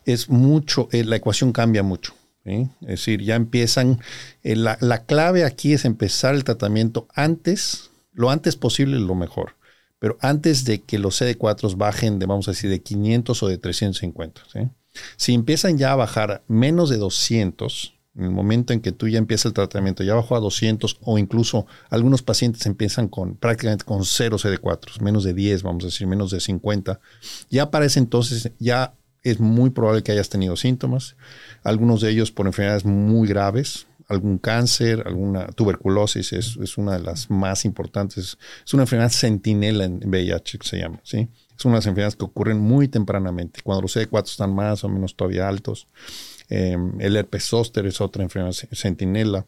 Speaker 2: es mucho, eh, la ecuación cambia mucho. Es decir, ya empiezan, eh, la, clave aquí es empezar el tratamiento antes, lo antes posible lo mejor, pero antes de que los CD4 bajen de, vamos a decir, de 500 o de 350. Si empiezan ya a bajar menos de 200, en el momento en que tú ya empiezas el tratamiento, ya bajó a 200 o incluso algunos pacientes empiezan con prácticamente con 0 CD4, menos de 10, vamos a decir, menos de 50, ya para ese entonces ya es muy probable que hayas tenido síntomas, algunos de ellos por enfermedades muy graves, algún cáncer, alguna tuberculosis, es, una de las más importantes. Es una enfermedad sentinela en VIH que se llama, ¿sí? Es una de las enfermedades que ocurren muy tempranamente, cuando los CD4 están más o menos todavía altos. Em, el herpes zóster es otra enfermedad sentinela.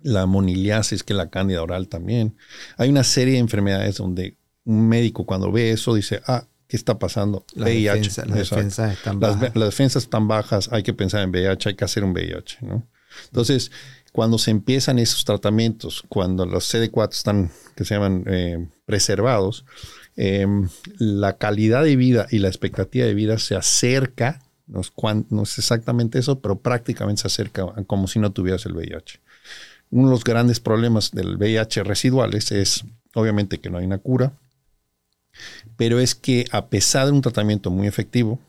Speaker 2: La moniliasis, que es la cándida oral también. Hay una serie de enfermedades donde un médico cuando ve eso dice, ah, ¿Qué está pasando?
Speaker 1: Las VIH. las, defensas están
Speaker 2: bajas. Las, defensas están bajas, hay que pensar en VIH, hay que hacer un VIH. ¿no? Entonces, cuando se empiezan esos tratamientos, cuando los CD4 están, que se llaman eh, preservados, em, la calidad de vida y la expectativa de vida se acerca, no es, no es exactamente eso, pero prácticamente se acerca como si no tuvieras el VIH. Uno de los grandes problemas del VIH residuales es, obviamente, que no hay una cura, pero es que a pesar de un tratamiento muy efectivo,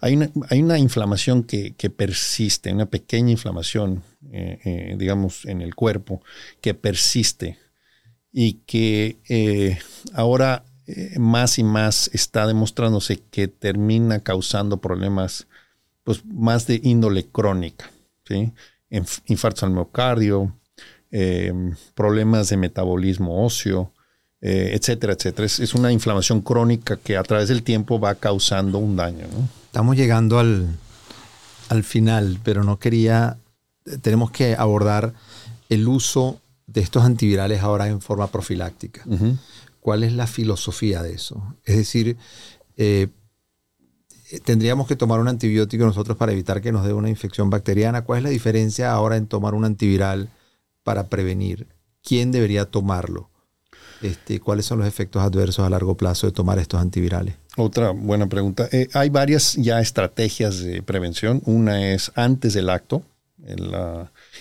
Speaker 2: Hay una, inflamación que, persiste, una pequeña inflamación, eh, eh, digamos, en el cuerpo, que persiste y que eh, ahora más y más está demostrándose que termina causando problemas pues, más de índole crónica, ¿sí? infartos al miocardio, problemas de metabolismo óseo, etcétera, etcétera. Es, una inflamación crónica que a través del tiempo va causando un daño.
Speaker 1: Estamos llegando al, al final, pero no quería, tenemos que abordar el uso de estos antivirales ahora en forma profiláctica. ¿Cuál es la filosofía de eso? Es decir, eh, tendríamos que tomar un antibiótico nosotros para evitar que nos dé una infección bacteriana. ¿Cuál es la diferencia ahora en tomar un antiviral para prevenir? ¿Quién debería tomarlo? Este, ¿Cuáles son los efectos adversos a largo plazo de tomar estos antivirales?
Speaker 2: Otra buena pregunta. Eh, hay varias ya estrategias de prevención. Una es antes del acto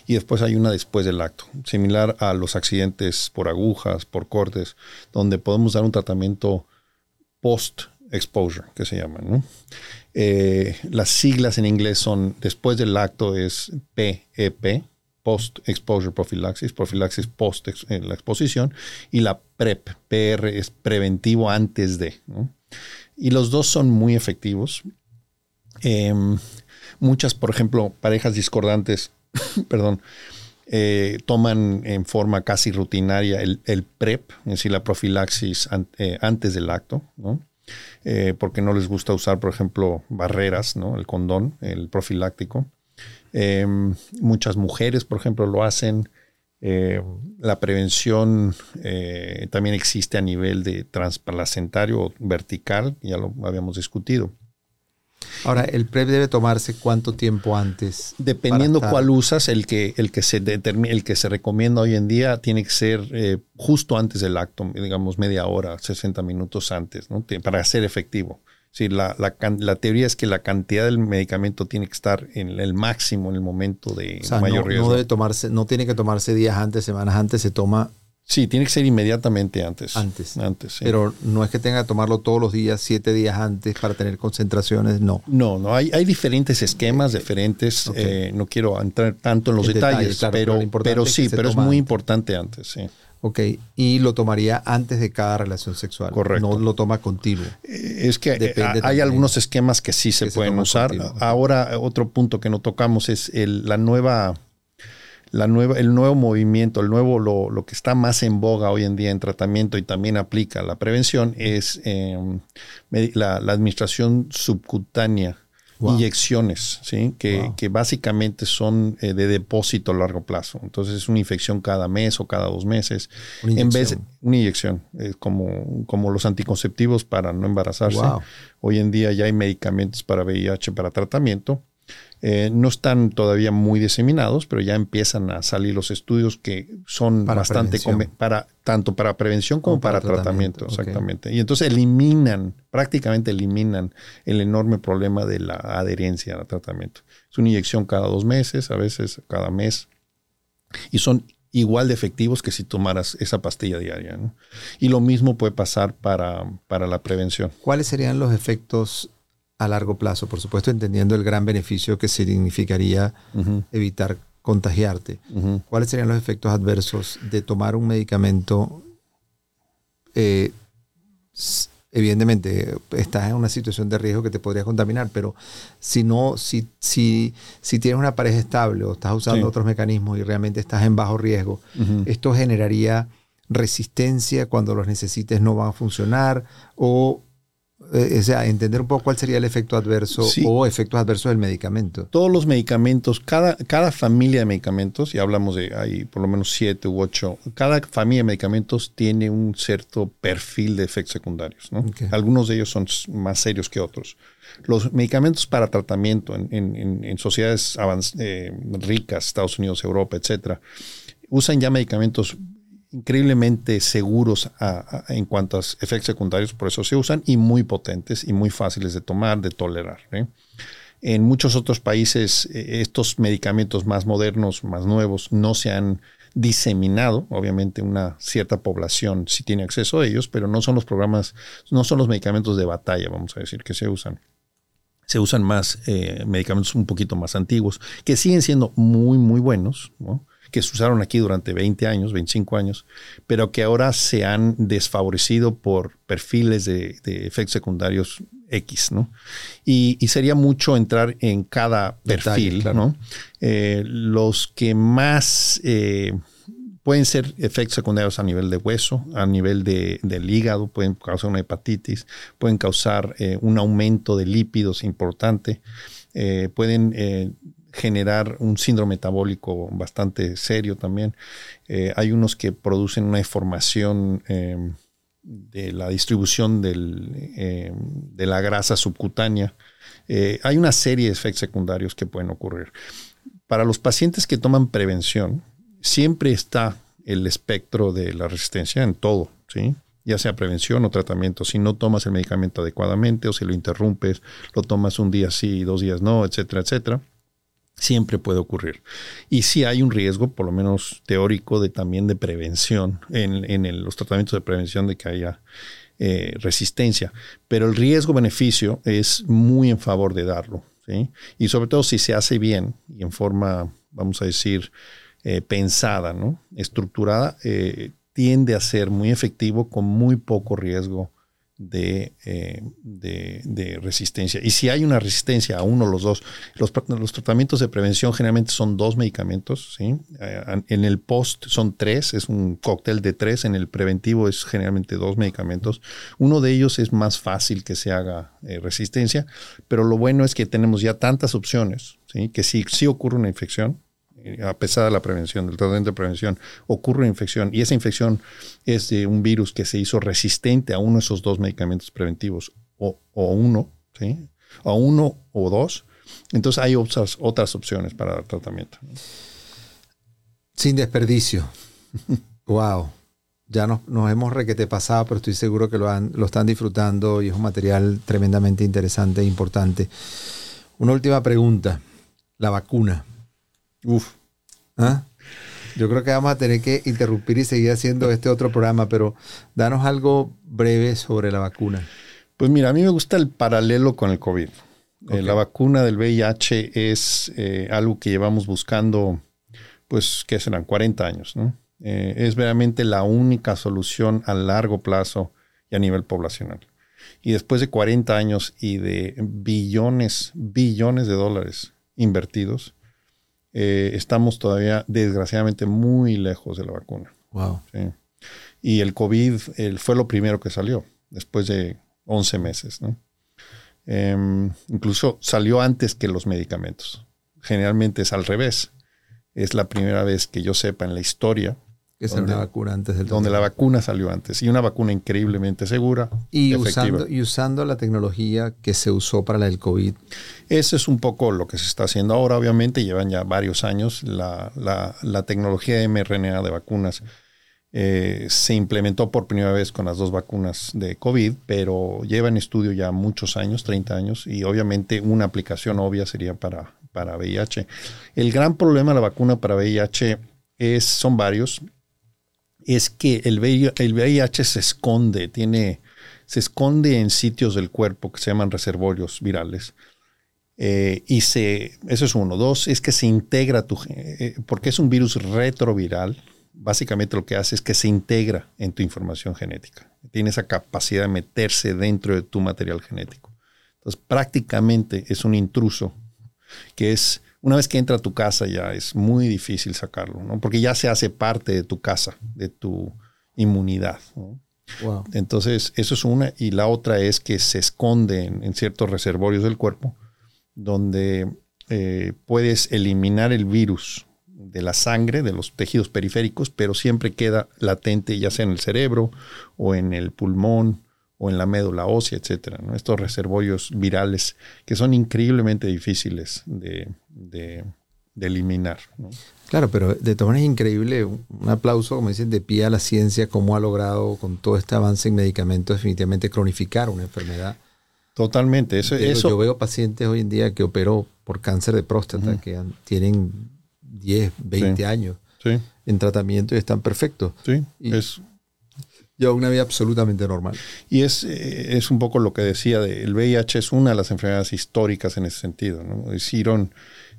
Speaker 2: y después hay una después del acto, similar a los accidentes por agujas, por cortes, donde podemos dar un tratamiento post-exposure, que se llama. Eh, las siglas en inglés son después del acto es PEP, post-exposure prophylaxis, profilaxis post eh, la exposición, y la PrEP, PR es preventivo antes de. Y los dos son muy efectivos. Em, muchas, por ejemplo, parejas discordantes, perdón, eh, toman en forma casi rutinaria el, PrEP, es decir, la profilaxis eh, antes del acto, porque no les gusta usar, por ejemplo, barreras, ¿no? el condón, el profiláctico. Em, muchas mujeres, por ejemplo, lo hacen. Em, la prevención eh, también existe a nivel de transplacentario vertical, ya lo habíamos discutido.
Speaker 1: Ahora, ¿el PrEP debe tomarse cuánto tiempo antes?
Speaker 2: Dependiendo cuál usas, el que, el, que se el que se recomienda hoy en día tiene que ser eh, justo antes del acto, digamos media hora, 60 minutos antes, ¿no? para ser efectivo. Sí, la, la, teoría es que la cantidad del medicamento tiene que estar en el máximo en el momento de mayor riesgo.
Speaker 1: No, debe tomarse, no tiene que tomarse días antes, semanas antes, se toma.
Speaker 2: Sí, tiene que ser inmediatamente antes.
Speaker 1: Antes.
Speaker 2: Antes,
Speaker 1: Pero no es que tenga que tomarlo todos los días, siete días antes para tener concentraciones, no.
Speaker 2: No, no, hay, hay diferentes esquemas, diferentes. Eh, no quiero entrar tanto en los detalles, pero, pero, sí, pero es muy importante antes, sí.
Speaker 1: Ok, y lo tomaría antes de cada relación sexual.
Speaker 2: Correcto.
Speaker 1: No lo toma continuo.
Speaker 2: Eh, es que eh, hay algunos esquemas que sí se pueden usar. Ahora, otro punto que no tocamos es la nueva, la nueva, el nuevo movimiento, el nuevo, lo, que está más en boga hoy en día en tratamiento y también aplica la prevención es em, la, la administración subcutánea inyecciones, ¿sí? Que, que, básicamente son eh, de depósito a largo plazo. Entonces es una infección cada mes o cada dos meses. En vez de una inyección, como, como los anticonceptivos para no embarazarse. Hoy en día ya hay medicamentos para VIH para tratamiento eh, no están todavía muy diseminados, pero ya empiezan a salir los estudios que son bastante para tanto para prevención como, para, tratamiento, exactamente. Y entonces eliminan, prácticamente eliminan el enorme problema de la adherencia al tratamiento. Es una inyección cada dos meses, a veces cada mes, y son igual de efectivos que si tomaras esa pastilla diaria. Y lo mismo puede pasar para, para la prevención.
Speaker 1: ¿Cuáles serían los efectos a largo plazo, por supuesto entendiendo el gran beneficio que significaría evitar contagiarte. ¿Cuáles serían los efectos adversos de tomar un medicamento? Eh, evidentemente, estás en una situación de riesgo que te podría contaminar, pero si no, si, si, si tienes una pareja estable o estás usando otros mecanismos y realmente estás en bajo riesgo, esto generaría resistencia cuando los necesites no van a funcionar o o sea, entender un poco cuál sería el efecto adverso o efectos adversos del medicamento.
Speaker 2: Todos los medicamentos, cada, cada familia de medicamentos, y hablamos de hay por lo menos siete u ocho, cada familia de medicamentos tiene un cierto perfil de efectos secundarios. Algunos de ellos son más serios que otros. Los medicamentos para tratamiento en, sociedades eh, ricas, Estados Unidos, Europa, etcétera, usan ya medicamentos increíblemente seguros en cuanto a efectos secundarios, por eso se usan, y muy potentes y muy fáciles de tomar, de tolerar. ¿eh? En muchos otros países, eh, estos medicamentos más modernos, más nuevos, no se han diseminado. Obviamente, una cierta población sí tiene acceso a ellos, pero no son los programas, no son los medicamentos de batalla, vamos a decir, que se usan. se usan más eh, medicamentos un poquito más antiguos, que siguen siendo muy, muy buenos, que se usaron aquí durante 20 años, 25 años, pero que ahora se han desfavorecido por perfiles de, efectos secundarios X, ¿no? Y, sería mucho entrar en cada perfil, ¿no? Eh, los que más eh, pueden ser efectos secundarios a nivel de hueso, a nivel de, del hígado, pueden causar una hepatitis, pueden causar eh, un aumento de lípidos importante, pueden generar un síndrome metabólico bastante serio también. hay unos que producen una deformación em, de la distribución del, em, de la grasa subcutánea. hay una serie de efectos secundarios que pueden ocurrir. Para los pacientes que toman prevención, siempre está el espectro de la resistencia en todo, ¿sí? ya sea prevención o tratamiento. Si no tomas el medicamento adecuadamente o si lo interrumpes, lo tomas un día sí y dos días no, etcétera, etcétera, siempre puede ocurrir. Y si hay un riesgo, por lo menos teórico, de también de prevención en, los tratamientos de prevención de que haya eh, resistencia. Pero el riesgo-beneficio es muy en favor de darlo. ¿sí? Y sobre todo si se hace bien y en forma, vamos a decir, eh, pensada, ¿no? estructurada, eh, tiende a ser muy efectivo con muy poco riesgo de, eh, de, resistencia. Y si hay una resistencia a uno o los dos, los, los, tratamientos de prevención generalmente son dos medicamentos. ¿sí? en el post son tres, es un cóctel de tres. En el preventivo es generalmente dos medicamentos. Uno de ellos es más fácil que se haga resistencia, pero lo bueno es que tenemos ya tantas opciones, ¿sí? que si, si ocurre una infección, a pesar de la prevención, del tratamiento de prevención, ocurre una infección y esa infección es de un virus que se hizo resistente a uno de esos dos medicamentos preventivos o, uno, ¿sí? o uno o dos, entonces hay otras, otras opciones para el tratamiento.
Speaker 1: Sin desperdicio. wow. Ya nos, nos hemos requete pasado, pero estoy seguro que lo, han, lo están disfrutando y es un material tremendamente interesante e importante. Una última pregunta. La vacuna. Uf. ¿Ah? Yo creo que vamos a tener que interrumpir y seguir haciendo este otro programa, pero danos algo breve sobre la vacuna.
Speaker 2: Pues mira, a mí me gusta el paralelo con el COVID. Eh, la vacuna del VIH es eh, algo que llevamos buscando, pues, ¿qué serán? 40 años, ¿no? Eh, es verdaderamente la única solución a largo plazo y a nivel poblacional. Y después de 40 años y de billones, billones de dólares invertidos, eh, estamos todavía, desgraciadamente, muy lejos de la vacuna.
Speaker 1: Wow.
Speaker 2: Y el COVID fue lo primero que salió, después de 11 meses. Em, incluso salió antes que los medicamentos. Generalmente es al revés. Es la primera vez que yo sepa en la historia
Speaker 1: que donde, una vacuna antes del
Speaker 2: Donde la vacuna salió antes. Y una vacuna increíblemente segura.
Speaker 1: Y, usando, y usando la tecnología que se usó para la del COVID.
Speaker 2: Ese es un poco lo que se está haciendo ahora, obviamente. Llevan ya varios años. La, la, tecnología de mRNA de vacunas eh, se implementó por primera vez con las dos vacunas de COVID, pero lleva en estudio ya muchos años, 30 años. Y obviamente una aplicación obvia sería para, para VIH. El gran problema de la vacuna para VIH es, son varios es que el VIH, se esconde, tiene, se esconde en sitios del cuerpo que se llaman reservorios virales. Eh, y se, eso es uno. Dos, es que se integra tu, eh, porque es un virus retroviral. Básicamente lo que hace es que se integra en tu información genética. Tiene esa capacidad de meterse dentro de tu material genético. Entonces, prácticamente es un intruso que es una vez que entra a tu casa ya es muy difícil sacarlo, ¿no? Porque ya se hace parte de tu casa, de tu inmunidad. Entonces, eso es una. Y la otra es que se esconde en, ciertos reservorios del cuerpo, donde eh, puedes eliminar el virus de la sangre, de los tejidos periféricos, pero siempre queda latente, ya sea en el cerebro o en el pulmón o en la médula ósea, etcétera. Estos reservorios virales que son increíblemente difíciles de, eliminar.
Speaker 1: Claro, pero de todas maneras es increíble, un aplauso, como dicen, de pie a la ciencia, cómo ha logrado con todo este avance en medicamentos definitivamente cronificar una enfermedad.
Speaker 2: Totalmente. Eso, eso.
Speaker 1: Yo veo pacientes hoy en día que operó por cáncer de próstata, que tienen 10, 20 años en tratamiento y están perfectos.
Speaker 2: Sí, es
Speaker 1: Lleva una vida absolutamente normal.
Speaker 2: Y es, eh, es un poco lo que decía, de, el VIH es una de las enfermedades históricas en ese sentido. ¿no? Hicieron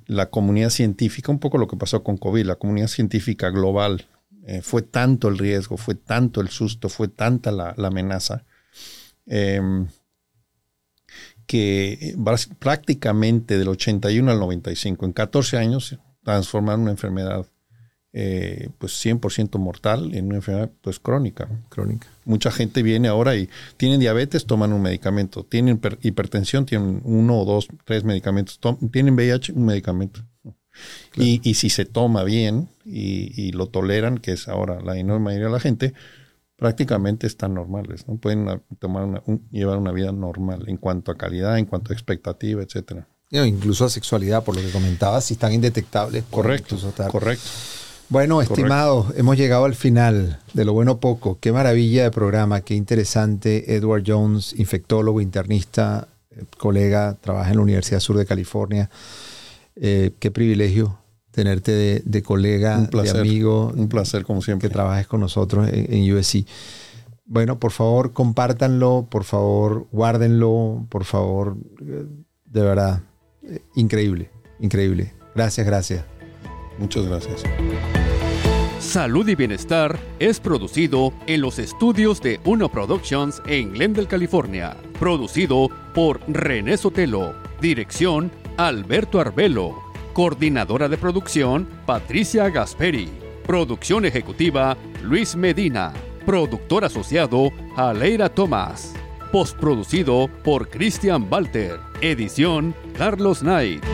Speaker 2: la comunidad científica, un poco lo que pasó con COVID, la comunidad científica global, eh, fue tanto el riesgo, fue tanto el susto, fue tanta la, amenaza, em, que prácticamente del 81 al 95, en 14 años, transformaron una enfermedad eh, pues 100% mortal en una enfermedad pues crónica.
Speaker 1: Crónica.
Speaker 2: Mucha gente viene ahora y tienen diabetes, toman un medicamento. Tienen hipertensión, tienen uno o dos, tres medicamentos. tienen VIH, un medicamento. Y, y, si se toma bien y, y, lo toleran, que es ahora la enorme mayoría de la gente, prácticamente están normales. ¿no? Pueden tomar una, llevar una vida normal en cuanto a calidad, en cuanto a expectativa, etcétera.
Speaker 1: incluso a sexualidad, por lo que comentabas, si están indetectables.
Speaker 2: Correcto, correcto.
Speaker 1: Bueno, estimado, hemos llegado al final de lo bueno poco. Qué maravilla de programa, qué interesante. Edward Jones, infectólogo, internista, eh, colega, trabaja en la Universidad Sur de California. Eh, qué privilegio tenerte de, colega, de amigo.
Speaker 2: Un placer, como siempre.
Speaker 1: Que trabajes con nosotros en, en USC. Bueno, por favor, compártanlo, por favor, guárdenlo, por favor, eh, de verdad, increíble, increíble. Gracias, gracias.
Speaker 2: Muchas gracias.
Speaker 4: Salud y Bienestar es producido en los estudios de Uno Productions en Glendale, California. Producido por René Sotelo. Dirección Alberto Arbelo. Coordinadora de producción Patricia Gasperi. Producción ejecutiva Luis Medina. Productor asociado Aleira Tomás. Postproducido por Christian Walter. Edición Carlos Knight.